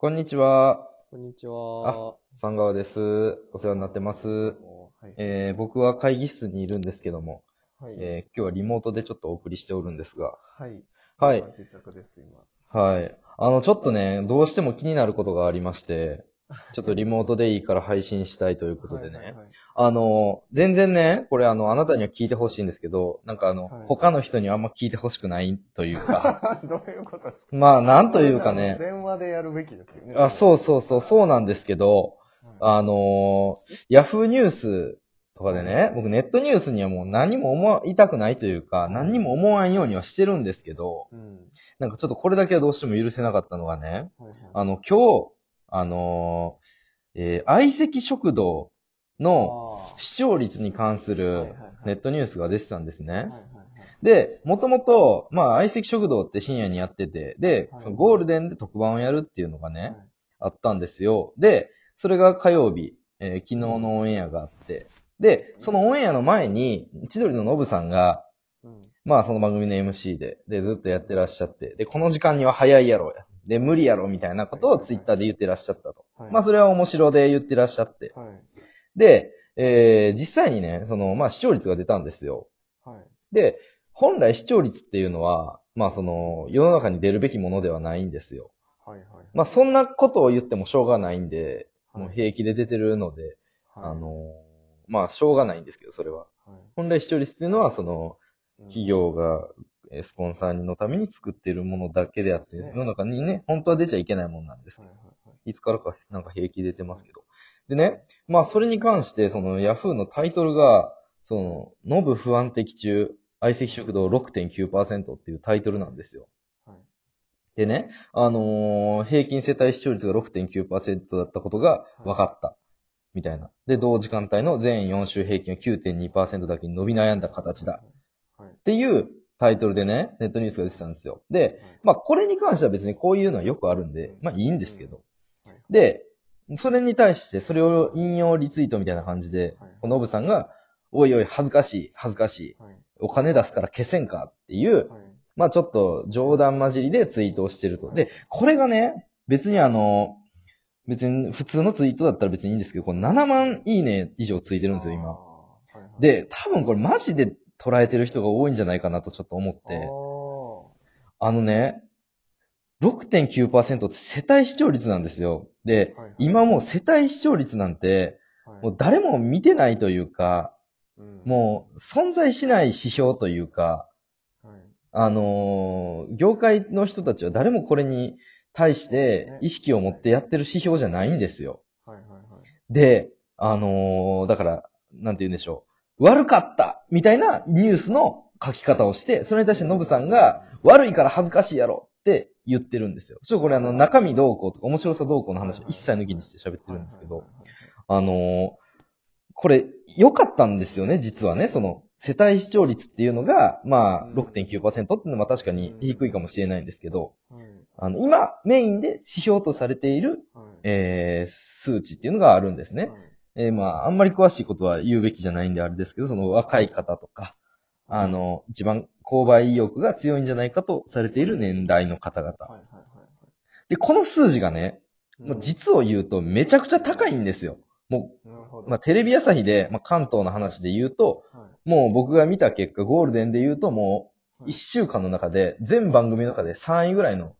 こんにちは。こんにちは。三川です。お世話になってます。はい。えー、僕は会議室にいるんですけども、はい。えー、今日はリモートでちょっとお送りしておるんですが、はい。はい。はい。あの、ちょっとね、どうしても気になることがありまして、ちょっとリモートでいいから配信したいということでね。はいはいはいあの、全然ね、これあの、あなたには聞いてほしいんですけど、なんかあの、はい他の人にはあんま聞いてほしくないというか、どういうことですか？まあ、なんというかね、電話でやるべきですよね。あ、そうそうそう、そうなんですけど、はあのヤフーニュースとかでね、僕ネットニュースにはもう何も思いたくないというか、何にも思わんようにはしてるんですけど、い。うん。なんかちょっとこれだけはどうしても許せなかったのがね、はいはいあの、今日、あのえー相席食堂のあ視聴率に関するネットニュースが出てたんですね。で、もともと、まあ、相席食堂って深夜にやってて、で、はいそのゴールデンで特番をやるっていうのがね、はいあったんですよ。で、それが火曜日、えー昨日のオンエアがあって、で、そのオンエアの前に、千鳥のノブさんが、うん。まあその番組の MC で、で、ずっとやってらっしゃって、で、この時間には早いやろや。で、無理やろみたいなことをツイッターで言ってらっしゃったと。はい。まあそれは面白で言ってらっしゃって。はい。で、えー実際にね、その、まあ視聴率が出たんですよ。はい。で、本来視聴率っていうのは、まあその、世の中に出るべきものではないんですよ。はい。はい。まあそんなことを言ってもしょうがないんで、はいもう平気で出てるので、はいあ、のーまあしょうがないんですけど、それは。はい本来視聴率っていうのは、その、うん企業が、えースポンサーのために作っているものだけであって、ね世の中にね、本当は出ちゃいけないものなんですけど、はいはいはいいつからかなんか平気出てますけど。でね、まあそれに関して、そのヤフーのタイトルが、その、ノブ不安的中、相席食堂6.9%っていうタイトルなんですよ。はいでね、あのー平均世帯視聴率が6.9%だったことが分かった。みたいな。で、同時間帯の全4週平均は9.2%だけに伸び悩んだ形だ。。はい。っていうタイトルでね、ネットニュースが出てたんですよ。で、まあこれに関しては別にこういうのはよくあるんで、まあいいんですけど。はい、で、それに対してそれを引用リツイートみたいな感じで、はいノブさんが、おいおい恥ずかしい、恥ずかしい、はい。お金出すから消せんかっていう、はい。まあちょっと冗談交じりでツイートをしてると。で、これがね、別にあの、別に普通のツイートだったら別にいいんですけど、この7万いいね以上ついてるんですよ、今。で、多分これマジで捉えてる人が多いんじゃないかなとちょっと思って。あのね、6.9%って世帯視聴率なんですよ。で、はいはい今もう世帯視聴率なんて、もう誰も見てないというか、うんもう存在しない指標というか、はいあのー業界の人たちは誰もこれに対して意識を持ってやってる指標じゃないんですよ。はいはいはい。で、あのーだから、なんて言うんでしょう。悪かったみたいなニュースの書き方をして、それに対してノブさんが、悪いから恥ずかしいやろって言ってるんですよ。ちょっとこれあの、中身どうこうとか面白さどうこうの話を一切抜きにして喋ってるんですけど、あのーこれ、良かったんですよね、実はね。その、世帯視聴率っていうのが、まあ、うん6.9%っていうのは確かに低いかもしれないんですけど、あの、今、メインで指標とされている、はいえー、数値っていうのがあるんですね。はいえーまあ、あんまり詳しいことは言うべきじゃないんであれですけど、その若い方とか、あの、一番購買意欲が強いんじゃないかとされている年代の方々。はいはいはいで、この数字がね、はい。まあ、実を言うとめちゃくちゃ高いんですよ。も。う、まあ、テレビ朝日で、まあ、関東の話で言うと、はいもう僕が見た結果、ゴールデンで言うともう、はい一週間の中で、全番組の中で3位ぐらいの、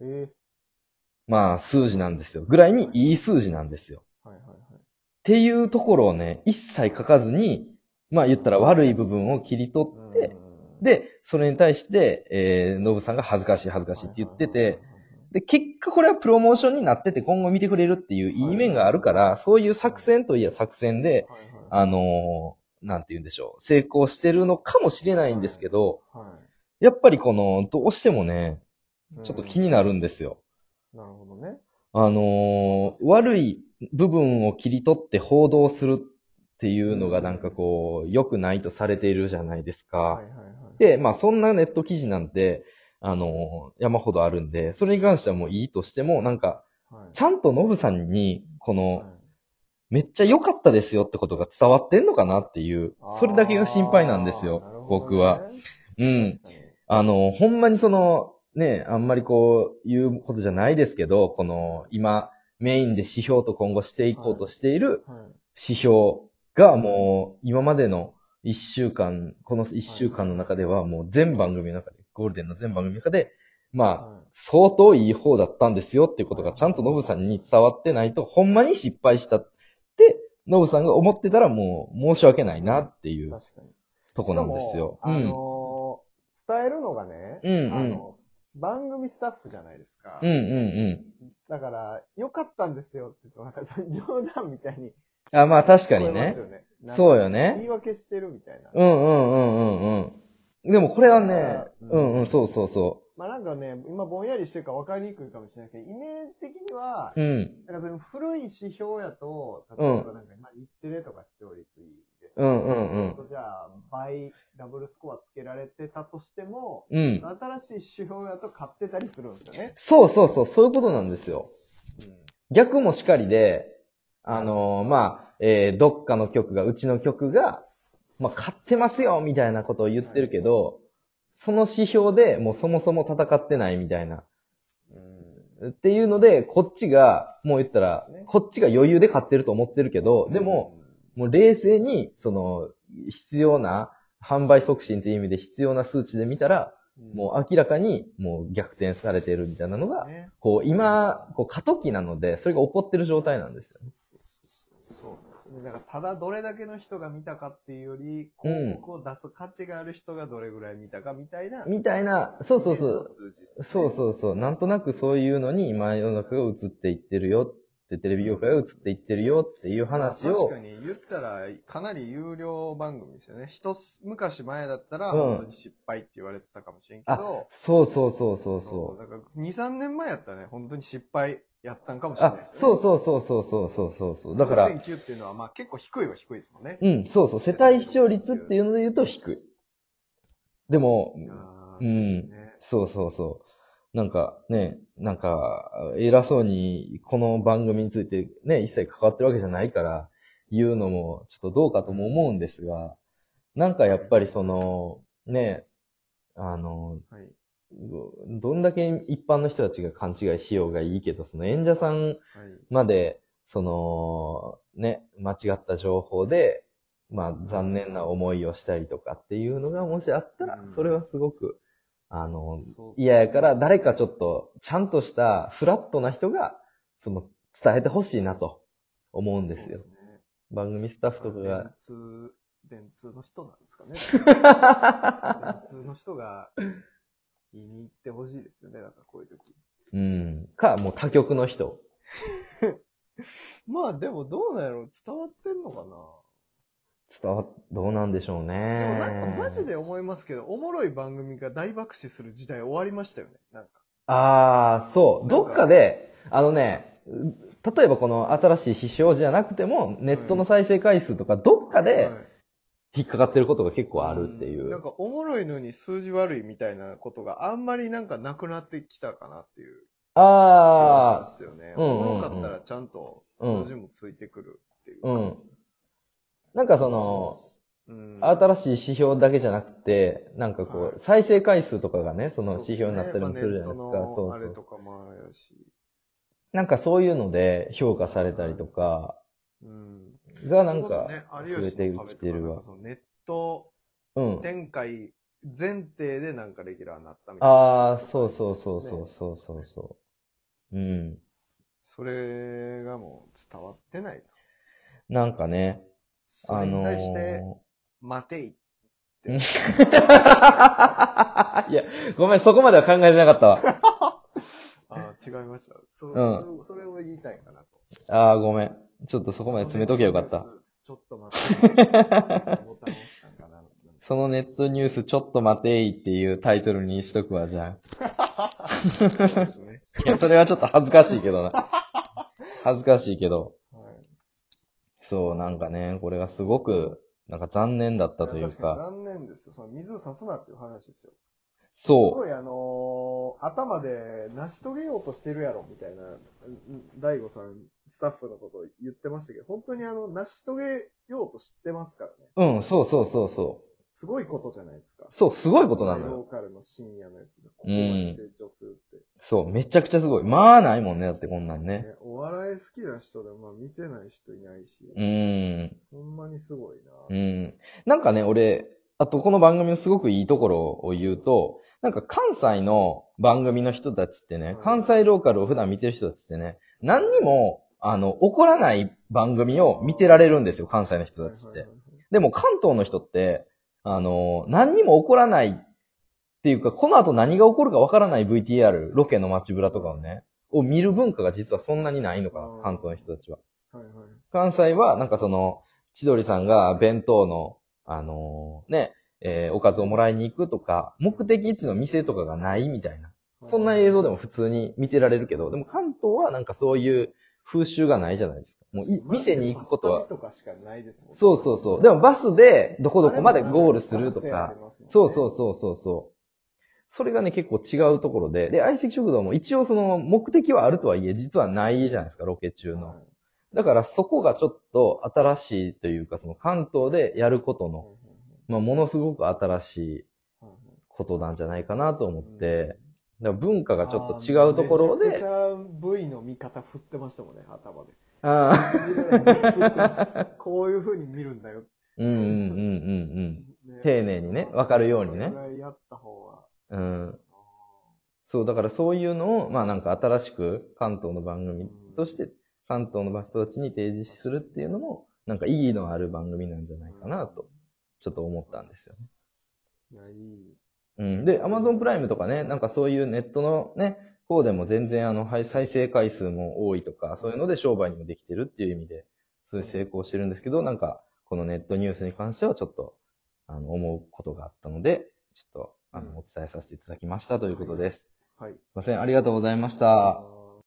えまあ、数字なんですよ。ぐらいにいい数字なんですよ。はいはい。っていうところをね、一切書かずに、まあ言ったら悪い部分を切り取って、うん、で、それに対して、えー、ノブさんが恥ずかしい恥ずかしいって言ってて、で、結果これはプロモーションになってて今後見てくれるっていういい面があるから、そういう作戦といえば作戦で、あのーなんて言うんでしょう、成功してるのかもしれないんですけど、はやっぱりこの、どうしてもね、い、ちょっと気になるんですよ。なるほどね。あのー悪い部分を切り取って報道するっていうのがなんかこう、良くないとされているじゃないですか。はいはいはい。で、まあそんなネット記事なんて、あのー山ほどあるんで、それに関してはもういいとしても、なんか、はい、ちゃんとノブさんに、このはい、めっちゃ良かったですよってことが伝わってんのかなっていう、それだけが心配なんですよ僕は。。うん。あの、ほんまにその、ね、あんまりこう、言うことじゃないですけど、この、今、メインで指標と今後していこうとしているはい。指標がもう、今までの一週間、この一週間の中ではもう全番組の中で、ゴールデンの全番組の中で、まあ、は相当いい方だったんですよっていうことがちゃんとノブさんに伝わってないと、ほんまに失敗したって、ノブさんが思ってたらもう申し訳ないなっていい。う。とこなんですよ。うん。あのー伝えるのがね、うんうんあの、番組スタッフじゃないですか。うんうんうん。だから、良かったんですよって言うと、なんか冗談みたいにあ、まあ確かにねそうよね言い訳してるみたいな。うんうんうんうんうん。でもこれはね、うんうんうん、そうそうそまあなんかね、今ぼんやりしてるから分かりにくいかもしれないけど、イメージ的には、う。うん。なんか古い指標やと、例えばなんか今、日テレとか視聴率いい。うんうんうんじゃあ、倍、ダブルスコアつけられてたとしても、うん。新しい指標やと買ってたりするんですよね。そうそうそう、そういうことなんですよ。う逆もしかりで、あのーまあ、えーどっかの曲が、うちの曲が、まあ、買ってますよみたいなことを言ってるけど、その指標でもうそもそも戦ってないみたいな。ん。うん。っていうので、こっちが、もう言ったらね、こっちが余裕で買ってると思ってるけど、でも、もう冷静に、その、必要な、販売促進という意味で必要な数値で見たら、うん、もう明らかにもう逆転されてるみたいなのが、ね、こう今、こう過渡期なので、それが起こってる状態なんですよね。そう。だから、ただどれだけの人が見たかっていうより、うん広告を出す価値がある人がどれぐらい見たかみたいな。みたいな、そうそうそう。そうそうそう。なんとなくそういうのに今世の中が映っていってるよって、テレビ業界が映っていってるよっていう話を確か、に言ったら、かなり有料番組ですよね。一つ、昔前だったら、うん本当に失敗って言われてたかもしれんけあど、、そうそうそうそうそう。だから、2、3年前やったらね、本当に失敗やったんかもしれないあで、すね。そうそうそうそうそうそうそうそう。だから、5.9っていうのは、まあ結構低いは低いですもんね。うん、そうそう。世帯視聴率っていうので言うと低い。でも、うんねそうそうそう。なんかね、なんか、偉そうにこの番組についてね、一切関わってるわけじゃないから、言うのもちょっとどうかとも思うんですが、なんかやっぱりその、ね、あの、はい。どんだけ一般の人たちが勘違いしようがいいけど、その演者さんはい。まで、その、ね、間違った情報で、まあ残念な思いをしたりとかっていうのがもしあったらう、んそれはすごく、あの、嫌やから誰かちょっと、ちゃんとしたフラットな人が、その、伝えてほしいなと思うんですよそう。ね番組スタッフとかが電。通、電通の人なんですかね。電通の人が言いに行ってほしいですよね、なんかこういう時。うん。か、もう他局の人。まあでもどうなんやろう伝わってんのかな伝わっ、どうなんでしょうでね。もなんかマジで思いますけど、おもろい番組が大爆死する時代終わりましたよね。なんか。ああ、そう。どっかで、あのね、例えばこの新しい指標じゃなくても、ネットの再生回数とか、どっかではい引っかかってることが結構あるっていんなんう。かおもろいのに数字悪いみたいなことがあんまりなんかなくなってきたかなっていう気がしあますよね。うんうんうんおもろかったらちゃんと数字もついてくるっていう。あ、うん。なんかその、うん新しい指標だけじゃなくて、なんかこ、はいう再生回数とかがね、その指標になったりもするじゃないですか。そうそう。なんかそういうので評価されたりとか、うん。がなんか増えてきてるわネットうん。展開前提でなんかレギュラーになったみたいな。ああ、そうそうそうそうそうそうそう。うん。それがもう伝わってないと。なんかね、それにあのー、対して、待てい。いや、ごめん、そこまでは考えてなかったわ。あ違いました。そううそれを言いたいかなと。ああ、ごめん。ちょっとそこまで詰めとけばよかった。。ちょっと待って。そのネットニュースちょっと待ていっていうタイトルにしとくわ、じゃそうですね。あ。いや、それはちょっと恥ずかしいけどな。恥ずかしいけど。はいそう、なんかね、これがすごく、なんか残念だったという確か。残念ですよ。その水差すなっていう話ですよ。すそごいあのー頭で成し遂げようとしてるやろ、みたいな、うん大悟さん、スタッフのことを言ってましたけど、本当にあの、成し遂げようとしてますからね。う。うん、そうそうそうそすごいことじゃないですか。そう、すごいことなのロよ。ーカルの深夜のやつが、ここまで成長するって。そう、めちゃくちゃすごい。まあないもんね、だってこんなんね。ねお笑い好きな人でも、まあ見てない人いないし、うーん。ほんまにすごいな。うん。なんかね、俺、あとこの番組のすごくいいところを言うと、なんか関西の番組の人たちってね、関西ローカルを普段見てる人たちってね、何にも、あの、怒らない番組を見てられるんですよ、関西の人たちってはいはい。はいでも関東の人って、あの、何にも起こらないっていうか、この後何が起こるかわからない VTR、ロケの街ブラとかをね、を見る文化が実はそんなにないのかな関東の人たちは。はいはい。関西は、なんかその、千鳥さんが弁当の、あのーね、えーおかずをもらいに行くとか、目的地の店とかがないみたいな。そんな映像でも普通に見てられるけど、でも関東はなんかそういう風習がないじゃないですか。もうい店に行くことはとかしかないですもんねそうそうそう。でもバスでどこどこまでゴールするとか。そうそうそうそうそう。それがね、結構違うところで。で、相席食堂も一応その目的はあるとはいえ、実はないじゃないですか、ロケ中の。はいだからそこがちょっと新しいというか、その関東でやることの、まあ、ものすごく新しいことなんじゃないかなと思って、だから文化がちょっと違うところでめちゃく V の見方振ってましたもんね、頭で。あ こういう風に見るんだよ。ーうんうんうんうんね丁寧にねわかるようにねやった方が。うん。うん。そう、だからそういうのを、まあなんか新しく関東の番組として、関東の人たちに提示するっていうのも、なんか意義のある番組なんじゃないかなと、ちょっと思ったんですよね。いや、いい。うん。で、Amazon プライムとかね、なんかそういうネットのね、方でも全然あの、はい再生回数も多いとか、そういうので商売にもできてるっていう意味で、そういう成功してるんですけど、なんか、このネットニュースに関してはちょっと、あの、思うことがあったので、ちょっと、あの、お伝えさせていただきましたということです。はい。すいません、ありがとうございました。